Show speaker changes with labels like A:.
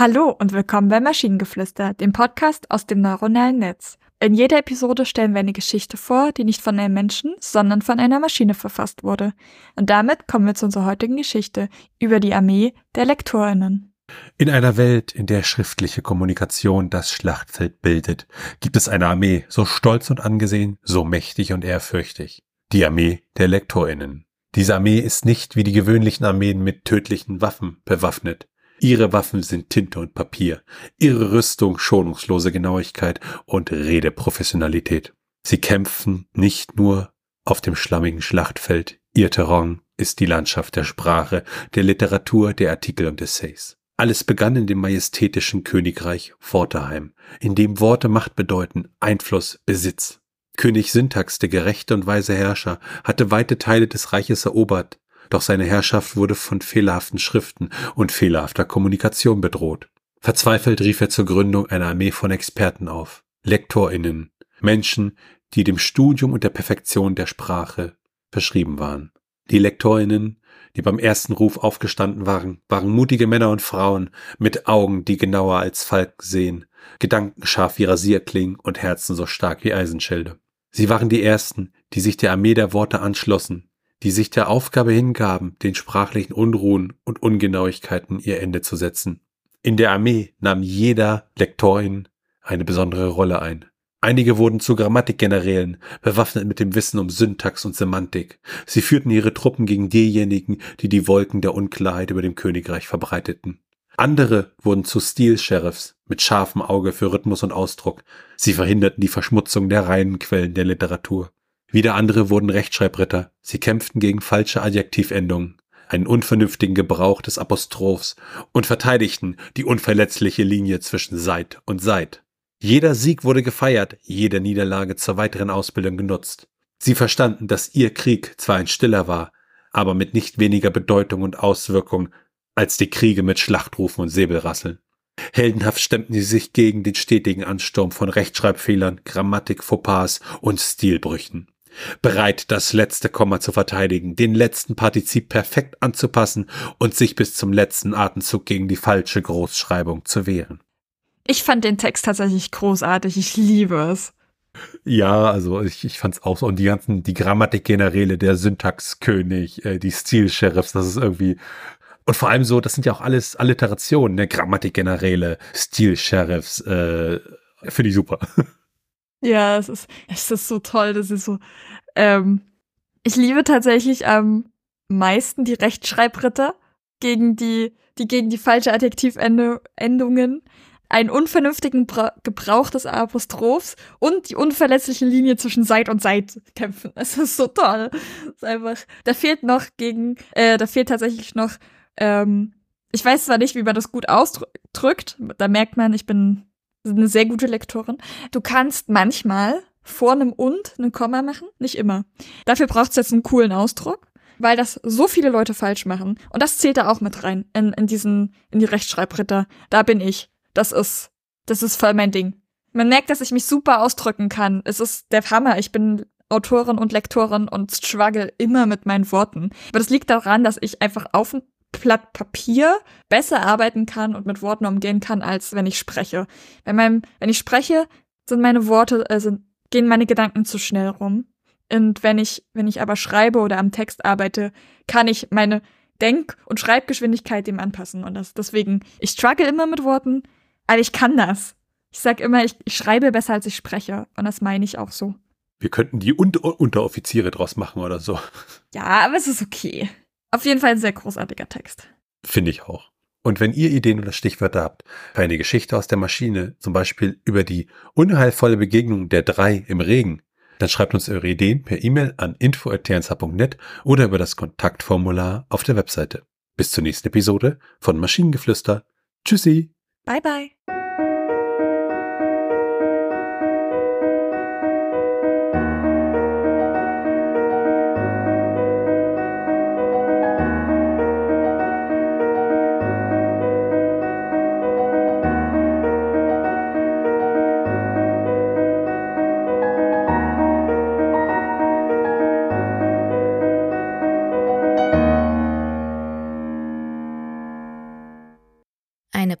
A: Hallo und willkommen bei Maschinengeflüster, dem Podcast aus dem neuronalen Netz. In jeder Episode stellen wir eine Geschichte vor, die nicht von einem Menschen, sondern von einer Maschine verfasst wurde. Und damit kommen wir zu unserer heutigen Geschichte über die Armee der Lektorinnen.
B: In einer Welt, in der schriftliche Kommunikation das Schlachtfeld bildet, gibt es eine Armee, so stolz und angesehen, so mächtig und ehrfürchtig. Die Armee der Lektorinnen. Diese Armee ist nicht wie die gewöhnlichen Armeen mit tödlichen Waffen bewaffnet. Ihre Waffen sind Tinte und Papier, ihre Rüstung schonungslose Genauigkeit und Redeprofessionalität. Sie kämpfen nicht nur auf dem schlammigen Schlachtfeld, ihr Terrain ist die Landschaft der Sprache, der Literatur, der Artikel und Essays. Alles begann in dem majestätischen Königreich Vorterheim, in dem Worte Macht bedeuten, Einfluss, Besitz. König Syntax, der gerechte und weise Herrscher, hatte weite Teile des Reiches erobert, doch seine Herrschaft wurde von fehlerhaften Schriften und fehlerhafter Kommunikation bedroht. Verzweifelt rief er zur Gründung einer Armee von Experten auf, Lektorinnen, Menschen, die dem Studium und der Perfektion der Sprache verschrieben waren. Die Lektorinnen, die beim ersten Ruf aufgestanden waren, waren mutige Männer und Frauen mit Augen, die genauer als Falken sehen, Gedanken scharf wie Rasierklingen und Herzen so stark wie Eisenschilde. Sie waren die Ersten, die sich der Armee der Worte anschlossen, die sich der Aufgabe hingaben, den sprachlichen Unruhen und Ungenauigkeiten ihr Ende zu setzen. In der Armee nahm jeder Lektorin eine besondere Rolle ein. Einige wurden zu Grammatikgenerälen, bewaffnet mit dem Wissen um Syntax und Semantik. Sie führten ihre Truppen gegen diejenigen, die die Wolken der Unklarheit über dem Königreich verbreiteten. Andere wurden zu Stil-Sheriffs mit scharfem Auge für Rhythmus und Ausdruck. Sie verhinderten die Verschmutzung der reinen Quellen der Literatur. Wieder andere wurden Rechtschreibritter. Sie kämpften gegen falsche Adjektivendungen, einen unvernünftigen Gebrauch des Apostrophs und verteidigten die unverletzliche Linie zwischen Seit und Seit. Jeder Sieg wurde gefeiert, jede Niederlage zur weiteren Ausbildung genutzt. Sie verstanden, dass ihr Krieg zwar ein stiller war, aber mit nicht weniger Bedeutung und Auswirkung als die Kriege mit Schlachtrufen und Säbelrasseln. Heldenhaft stemmten sie sich gegen den stetigen Ansturm von Rechtschreibfehlern, Grammatik, Fauxpas und Stilbrüchen bereit, das letzte Komma zu verteidigen, den letzten Partizip perfekt anzupassen und sich bis zum letzten Atemzug gegen die falsche Großschreibung zu wehren.
A: Ich fand den Text tatsächlich großartig. Ich liebe es.
B: Ja, also ich, ich fand es auch so. Und die ganzen, die Grammatikgeneräle, der Syntaxkönig, äh, die Stil-Sheriffs, das ist irgendwie. Und vor allem so, das sind ja auch alles Alliterationen, ne? Grammatikgeneräle, Stil-Sheriffs, äh, finde ich super.
A: Ja, es ist, es ist so toll. Das ist so. Ähm, ich liebe tatsächlich am meisten die Rechtschreibritter gegen die, die gegen die falsche Adjektivendungen, einen unvernünftigen Bra Gebrauch des Apostrophs und die unverletzliche Linie zwischen Seit und Seit kämpfen. Es ist so toll. Es ist einfach. Da fehlt noch gegen, äh, da fehlt tatsächlich noch. Ähm, ich weiß zwar nicht, wie man das gut ausdrückt. Da merkt man, ich bin eine sehr gute Lektorin. Du kannst manchmal vor einem und einen Komma machen, nicht immer. Dafür braucht es jetzt einen coolen Ausdruck, weil das so viele Leute falsch machen. Und das zählt da auch mit rein in, in diesen, in die Rechtschreibritter. Da bin ich. Das ist, das ist voll mein Ding. Man merkt, dass ich mich super ausdrücken kann. Es ist der Hammer. Ich bin Autorin und Lektorin und struggle immer mit meinen Worten. Aber das liegt daran, dass ich einfach auf Blatt Papier besser arbeiten kann und mit Worten umgehen kann, als wenn ich spreche. Bei meinem, wenn ich spreche, sind meine Worte, also gehen meine Gedanken zu schnell rum. Und wenn ich, wenn ich aber schreibe oder am Text arbeite, kann ich meine Denk- und Schreibgeschwindigkeit dem anpassen. Und das, deswegen, ich struggle immer mit Worten, aber ich kann das. Ich sag immer, ich, ich schreibe besser, als ich spreche. Und das meine ich auch so.
B: Wir könnten die Unter Unteroffiziere draus machen oder so.
A: Ja, aber es ist okay. Auf jeden Fall ein sehr großartiger Text.
B: Finde ich auch. Und wenn ihr Ideen oder Stichwörter habt für eine Geschichte aus der Maschine, zum Beispiel über die unheilvolle Begegnung der drei im Regen, dann schreibt uns eure Ideen per E-Mail an info.tnsh.net oder über das Kontaktformular auf der Webseite. Bis zur nächsten Episode von Maschinengeflüster. Tschüssi.
A: Bye bye.